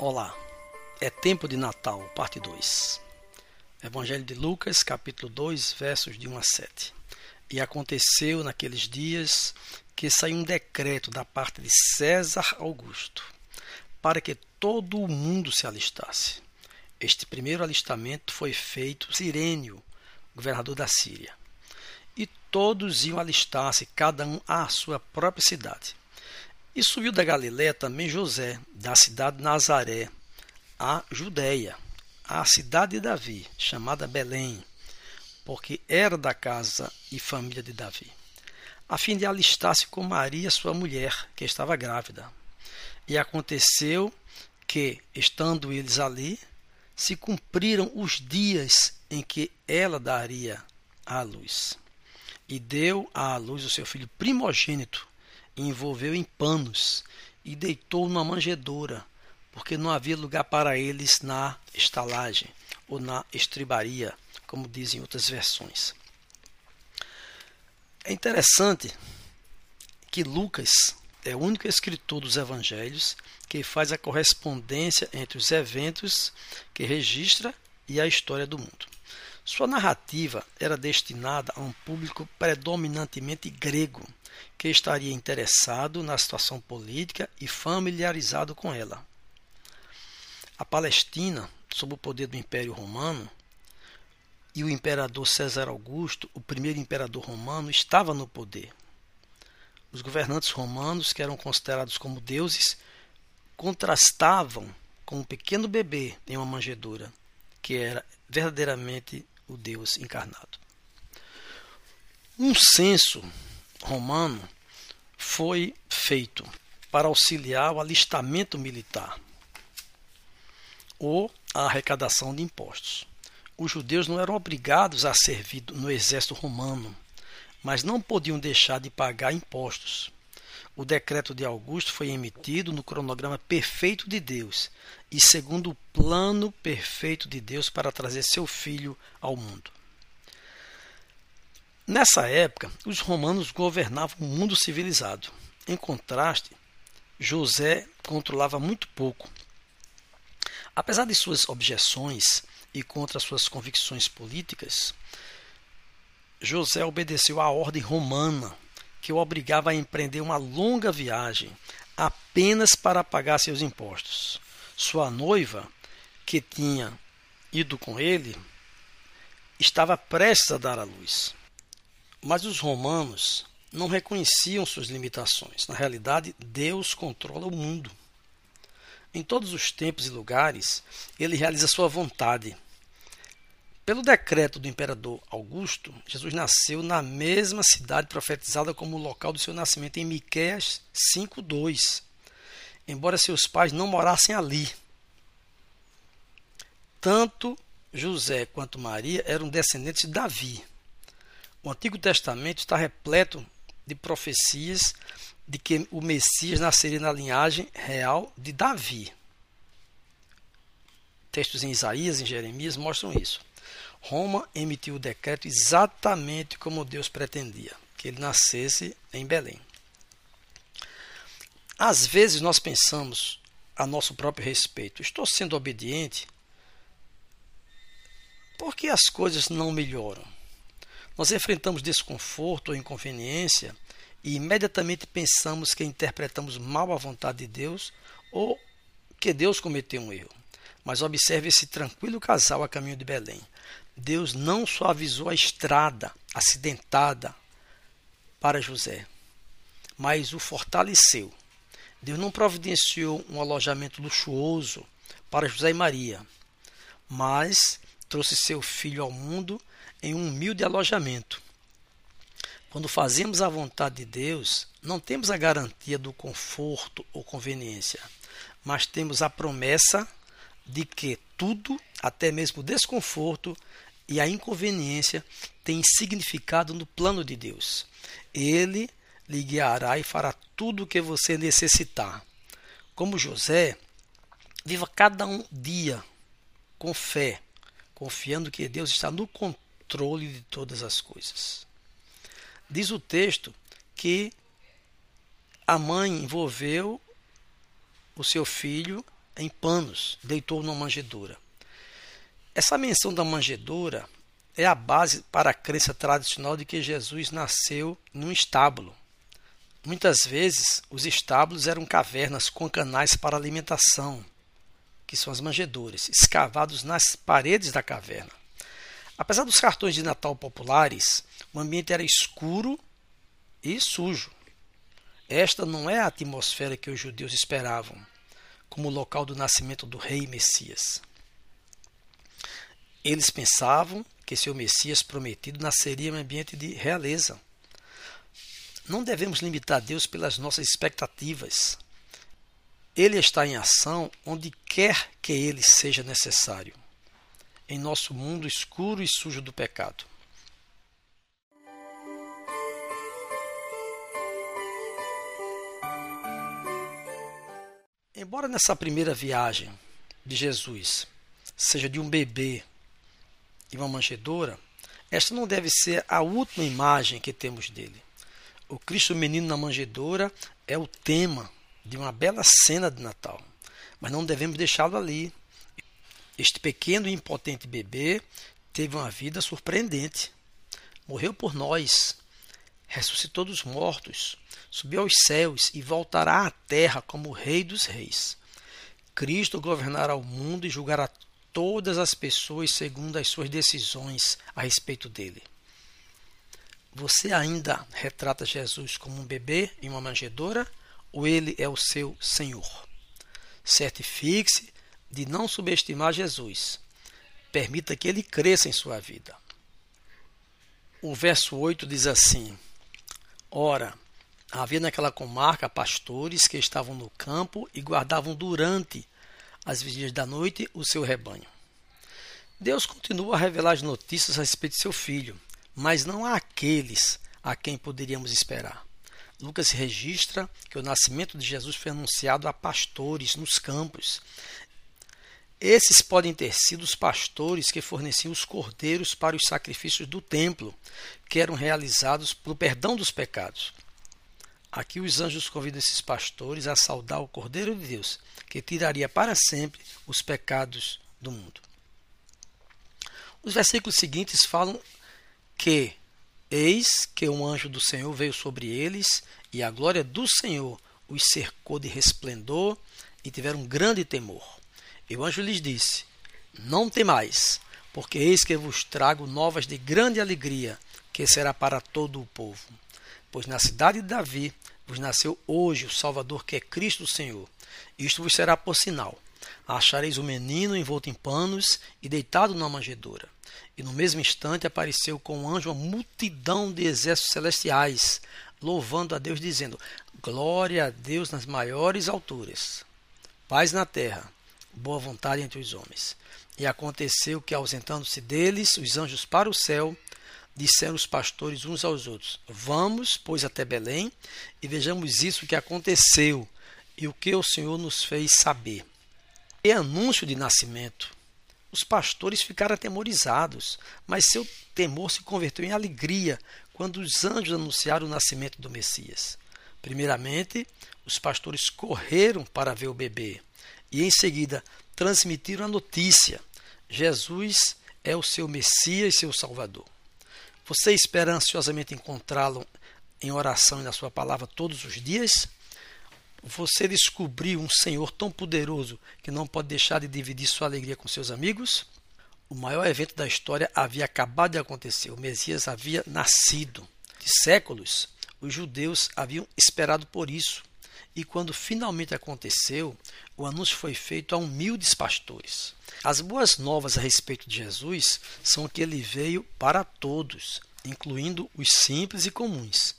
Olá, é tempo de Natal, parte 2. Evangelho de Lucas, capítulo 2, versos de 1 a 7. E aconteceu naqueles dias que saiu um decreto da parte de César Augusto, para que todo o mundo se alistasse. Este primeiro alistamento foi feito Sirênio, governador da Síria. E todos iam alistar-se, cada um à sua própria cidade. E subiu da Galiléia também José, da cidade de Nazaré, a Judéia, a cidade de Davi, chamada Belém, porque era da casa e família de Davi, a fim de alistar-se com Maria, sua mulher, que estava grávida. E aconteceu que, estando eles ali, se cumpriram os dias em que ela daria à luz. E deu à luz o seu filho primogênito, envolveu em panos e deitou numa manjedoura, porque não havia lugar para eles na estalagem ou na estribaria, como dizem outras versões. É interessante que Lucas é o único escritor dos evangelhos que faz a correspondência entre os eventos que registra e a história do mundo. Sua narrativa era destinada a um público predominantemente grego, que estaria interessado na situação política e familiarizado com ela. A Palestina, sob o poder do Império Romano, e o imperador César Augusto, o primeiro imperador romano, estava no poder. Os governantes romanos, que eram considerados como deuses, contrastavam com um pequeno bebê em uma manjedoura, que era verdadeiramente o Deus encarnado. Um censo romano foi feito para auxiliar o alistamento militar ou a arrecadação de impostos. Os judeus não eram obrigados a servir no exército romano, mas não podiam deixar de pagar impostos. O decreto de Augusto foi emitido no cronograma perfeito de Deus e segundo o plano perfeito de Deus para trazer seu filho ao mundo. Nessa época, os romanos governavam o mundo civilizado. Em contraste, José controlava muito pouco. Apesar de suas objeções e contra suas convicções políticas, José obedeceu à ordem romana que o obrigava a empreender uma longa viagem apenas para pagar seus impostos. Sua noiva, que tinha ido com ele, estava prestes a dar à luz. Mas os romanos não reconheciam suas limitações. Na realidade, Deus controla o mundo. Em todos os tempos e lugares, ele realiza sua vontade. Pelo decreto do imperador Augusto, Jesus nasceu na mesma cidade profetizada como local do seu nascimento em Miqueias 5:2. Embora seus pais não morassem ali. Tanto José quanto Maria eram descendentes de Davi. O Antigo Testamento está repleto de profecias de que o Messias nasceria na linhagem real de Davi. Textos em Isaías e Jeremias mostram isso. Roma emitiu o decreto exatamente como Deus pretendia, que ele nascesse em Belém. Às vezes nós pensamos a nosso próprio respeito: estou sendo obediente? Por que as coisas não melhoram? Nós enfrentamos desconforto ou inconveniência e imediatamente pensamos que interpretamos mal a vontade de Deus ou que Deus cometeu um erro. Mas observe esse tranquilo casal a caminho de Belém. Deus não só avisou a estrada acidentada para José, mas o fortaleceu. Deus não providenciou um alojamento luxuoso para José e Maria, mas trouxe seu filho ao mundo em um humilde alojamento. Quando fazemos a vontade de Deus, não temos a garantia do conforto ou conveniência, mas temos a promessa de que tudo, até mesmo o desconforto, e a inconveniência têm significado no plano de Deus. Ele lhe guiará e fará tudo o que você necessitar. Como José, viva cada um dia com fé, confiando que Deus está no controle de todas as coisas. Diz o texto que a mãe envolveu o seu filho em panos, deitou numa manjedoura. Essa menção da manjedoura é a base para a crença tradicional de que Jesus nasceu num estábulo. Muitas vezes, os estábulos eram cavernas com canais para alimentação, que são as manjedouras, escavados nas paredes da caverna. Apesar dos cartões de Natal populares, o ambiente era escuro e sujo. Esta não é a atmosfera que os judeus esperavam como local do nascimento do rei Messias. Eles pensavam que seu Messias prometido nasceria em um ambiente de realeza. Não devemos limitar Deus pelas nossas expectativas. Ele está em ação onde quer que ele seja necessário, em nosso mundo escuro e sujo do pecado. Embora nessa primeira viagem de Jesus seja de um bebê e uma manjedoura, esta não deve ser a última imagem que temos dele. O Cristo menino na manjedoura é o tema de uma bela cena de Natal, mas não devemos deixá-lo ali. Este pequeno e impotente bebê teve uma vida surpreendente. Morreu por nós, ressuscitou dos mortos, subiu aos céus e voltará à terra como Rei dos Reis. Cristo governará o mundo e julgará todas as pessoas segundo as suas decisões a respeito dele. Você ainda retrata Jesus como um bebê em uma manjedoura ou ele é o seu Senhor? Certifique-se de não subestimar Jesus. Permita que ele cresça em sua vida. O verso 8 diz assim: Ora, havia naquela comarca pastores que estavam no campo e guardavam durante às vigílias da noite o seu rebanho. Deus continua a revelar as notícias a respeito de seu filho, mas não há aqueles a quem poderíamos esperar. Lucas registra que o nascimento de Jesus foi anunciado a pastores nos campos. Esses podem ter sido os pastores que forneciam os cordeiros para os sacrifícios do templo, que eram realizados pelo perdão dos pecados. Aqui os anjos convidam esses pastores a saudar o Cordeiro de Deus, que tiraria para sempre os pecados do mundo. Os versículos seguintes falam que eis que um anjo do Senhor veio sobre eles e a glória do Senhor os cercou de resplendor e tiveram um grande temor. E o anjo lhes disse: Não temais, porque eis que vos trago novas de grande alegria, que será para todo o povo. Pois na cidade de Davi vos nasceu hoje o Salvador, que é Cristo o Senhor. Isto vos será por sinal. Achareis o menino envolto em panos e deitado na manjedoura. E no mesmo instante apareceu com o anjo uma multidão de exércitos celestiais, louvando a Deus, dizendo: Glória a Deus nas maiores alturas, paz na terra, boa vontade entre os homens. E aconteceu que, ausentando-se deles, os anjos para o céu, disseram os pastores uns aos outros: Vamos, pois, até Belém e vejamos isso que aconteceu e o que o Senhor nos fez saber. E anúncio de nascimento. Os pastores ficaram atemorizados, mas seu temor se converteu em alegria quando os anjos anunciaram o nascimento do Messias. Primeiramente, os pastores correram para ver o bebê e, em seguida, transmitiram a notícia: Jesus é o seu Messias e seu Salvador. Você espera ansiosamente encontrá-lo em oração e na sua palavra todos os dias? Você descobriu um Senhor tão poderoso que não pode deixar de dividir sua alegria com seus amigos? O maior evento da história havia acabado de acontecer. O Messias havia nascido. De séculos, os judeus haviam esperado por isso. E quando finalmente aconteceu, o anúncio foi feito a humildes pastores. As boas novas a respeito de Jesus são que ele veio para todos, incluindo os simples e comuns.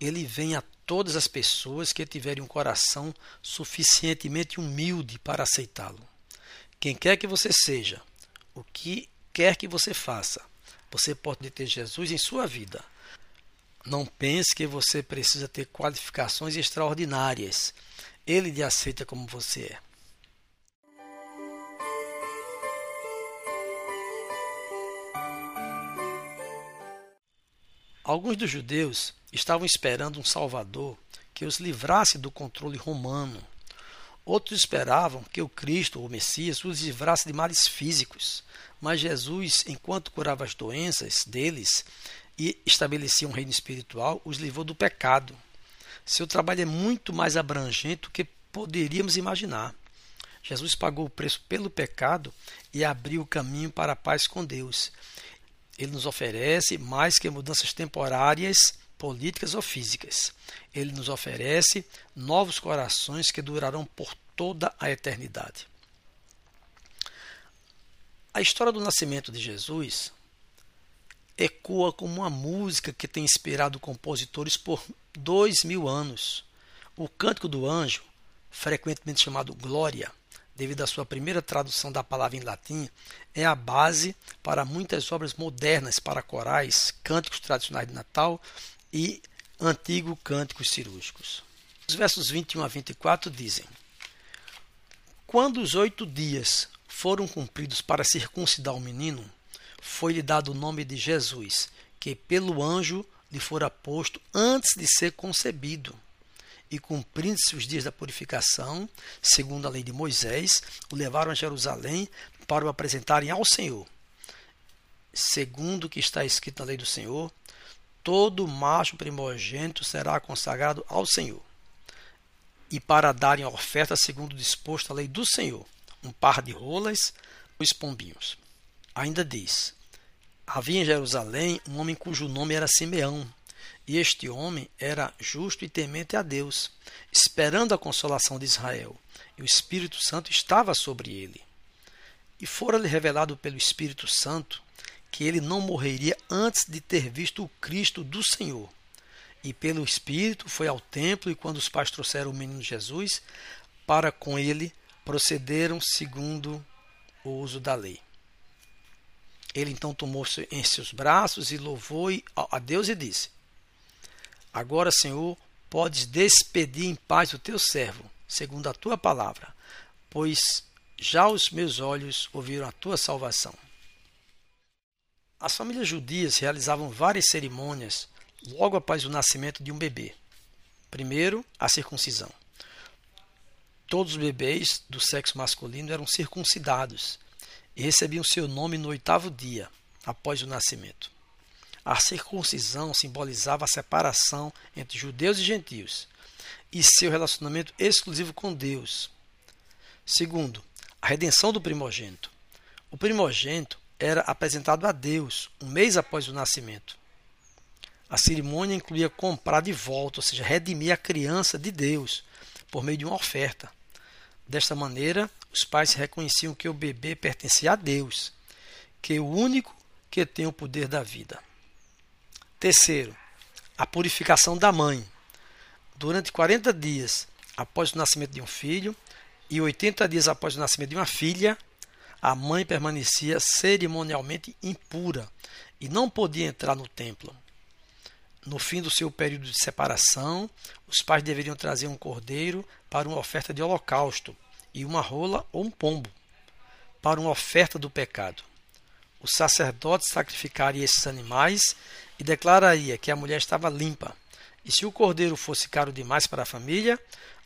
Ele vem a todas as pessoas que tiverem um coração suficientemente humilde para aceitá-lo. Quem quer que você seja, o que quer que você faça, você pode ter Jesus em sua vida. Não pense que você precisa ter qualificações extraordinárias. Ele lhe aceita como você é. Alguns dos judeus estavam esperando um Salvador que os livrasse do controle romano. Outros esperavam que o Cristo, o Messias, os livrasse de males físicos, mas Jesus, enquanto curava as doenças deles e estabelecia um reino espiritual, os livrou do pecado. Seu trabalho é muito mais abrangente do que poderíamos imaginar. Jesus pagou o preço pelo pecado e abriu o caminho para a paz com Deus. Ele nos oferece mais que mudanças temporárias, políticas ou físicas. Ele nos oferece novos corações que durarão por toda a eternidade. A história do nascimento de Jesus ecoa como uma música que tem inspirado compositores por dois mil anos. O Cântico do Anjo, frequentemente chamado Glória, devido à sua primeira tradução da palavra em latim, é a base para muitas obras modernas para corais, cânticos tradicionais de Natal e antigos cânticos cirúrgicos. Os versos 21 a 24 dizem: Quando os oito dias foram cumpridos para circuncidar o menino, foi-lhe dado o nome de Jesus, que pelo anjo lhe fora posto antes de ser concebido. E cumprindo-se os dias da purificação, segundo a lei de Moisés, o levaram a Jerusalém para o apresentarem ao Senhor. Segundo o que está escrito na lei do Senhor, todo macho primogênito será consagrado ao Senhor. E para darem a oferta segundo disposto a lei do Senhor, um par de rolas, dois pombinhos. Ainda diz: Havia em Jerusalém um homem cujo nome era Simeão, e este homem era justo e temente a Deus, esperando a consolação de Israel, e o Espírito Santo estava sobre ele. E fora-lhe revelado pelo Espírito Santo que ele não morreria antes de ter visto o Cristo do Senhor. E pelo Espírito foi ao templo, e quando os pais trouxeram o menino Jesus, para com ele procederam segundo o uso da lei. Ele então tomou em seus braços e louvou a Deus e disse: Agora, Senhor, podes despedir em paz o teu servo, segundo a tua palavra, pois já os meus olhos ouviram a tua salvação. As famílias judias realizavam várias cerimônias logo após o nascimento de um bebê. Primeiro, a circuncisão. Todos os bebês do sexo masculino eram circuncidados e recebiam seu nome no oitavo dia após o nascimento. A circuncisão simbolizava a separação entre judeus e gentios e seu relacionamento exclusivo com Deus. Segundo, a redenção do primogênito. O primogênito era apresentado a Deus um mês após o nascimento. A cerimônia incluía comprar de volta, ou seja, redimir a criança de Deus por meio de uma oferta. Desta maneira, os pais reconheciam que o bebê pertencia a Deus, que é o único que tem o poder da vida. Terceiro, a purificação da mãe. Durante 40 dias após o nascimento de um filho e 80 dias após o nascimento de uma filha, a mãe permanecia cerimonialmente impura e não podia entrar no templo. No fim do seu período de separação, os pais deveriam trazer um cordeiro para uma oferta de holocausto e uma rola ou um pombo para uma oferta do pecado. O sacerdote sacrificaria esses animais e declararia que a mulher estava limpa. E se o cordeiro fosse caro demais para a família,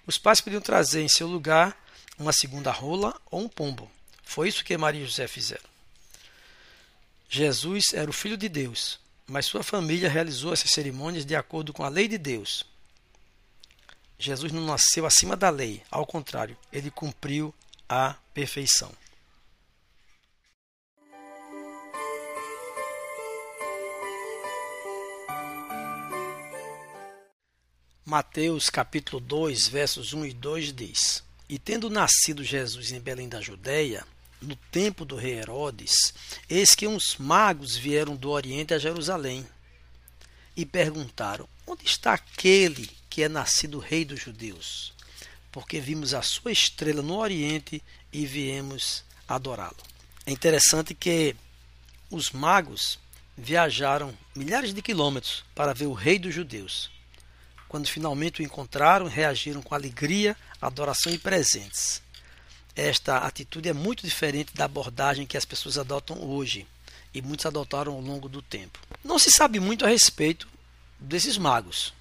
os pais podiam trazer em seu lugar uma segunda rola ou um pombo. Foi isso que Maria e José fizeram. Jesus era o Filho de Deus, mas sua família realizou essas cerimônias de acordo com a lei de Deus. Jesus não nasceu acima da lei, ao contrário, ele cumpriu a perfeição. Mateus capítulo 2, versos 1 e 2 diz: E tendo nascido Jesus em Belém da Judéia, no tempo do rei Herodes, eis que uns magos vieram do Oriente a Jerusalém e perguntaram: Onde está aquele que é nascido rei dos judeus? Porque vimos a sua estrela no Oriente e viemos adorá-lo. É interessante que os magos viajaram milhares de quilômetros para ver o rei dos judeus. Quando finalmente o encontraram, reagiram com alegria, adoração e presentes esta atitude é muito diferente da abordagem que as pessoas adotam hoje e muitos adotaram ao longo do tempo. Não se sabe muito a respeito desses magos.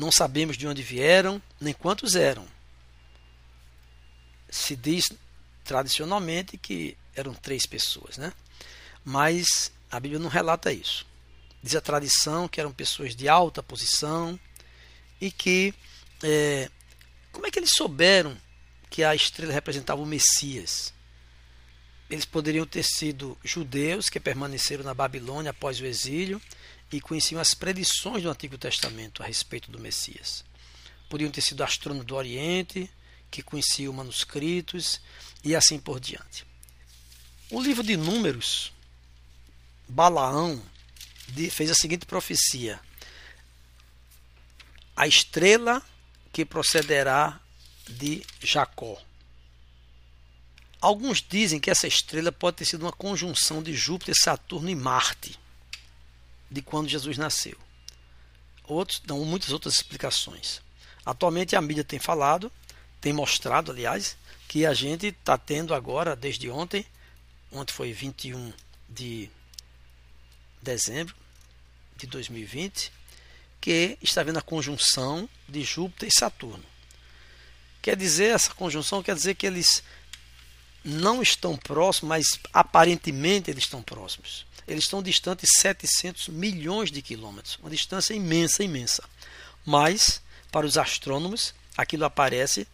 Não sabemos de onde vieram, nem quantos eram. se diz tradicionalmente que eram três pessoas, né? Mas a Bíblia não relata isso. Diz a tradição que eram pessoas de alta posição e que é, como é que eles souberam que a estrela representava o Messias? Eles poderiam ter sido judeus que permaneceram na Babilônia após o exílio e conheciam as predições do Antigo Testamento a respeito do Messias. Podiam ter sido astrônomos do Oriente, que conheciam manuscritos e assim por diante. O livro de Números, Balaão fez a seguinte profecia: A estrela que procederá de Jacó. Alguns dizem que essa estrela pode ter sido uma conjunção de Júpiter, Saturno e Marte, de quando Jesus nasceu. Outros dão muitas outras explicações. Atualmente a mídia tem falado, tem mostrado, aliás, que a gente está tendo agora, desde ontem, ontem foi 21 de dezembro de 2020, que está vendo a conjunção de Júpiter e Saturno. Quer dizer, essa conjunção quer dizer que eles não estão próximos, mas aparentemente eles estão próximos. Eles estão distantes 700 milhões de quilômetros, uma distância imensa, imensa. Mas, para os astrônomos, aquilo aparece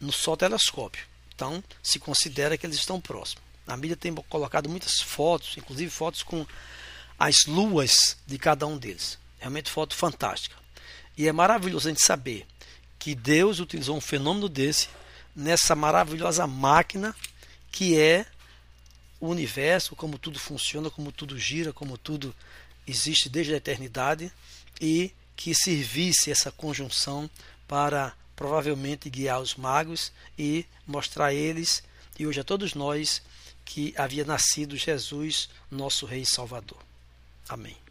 no Sol telescópio. Então, se considera que eles estão próximos. A mídia tem colocado muitas fotos, inclusive fotos com as luas de cada um deles. Realmente foto fantástica. E é maravilhoso a gente saber que Deus utilizou um fenômeno desse nessa maravilhosa máquina que é o universo, como tudo funciona, como tudo gira, como tudo existe desde a eternidade e que servisse essa conjunção para provavelmente guiar os magos e mostrar a eles e hoje a todos nós que havia nascido Jesus, nosso Rei e Salvador. Amém.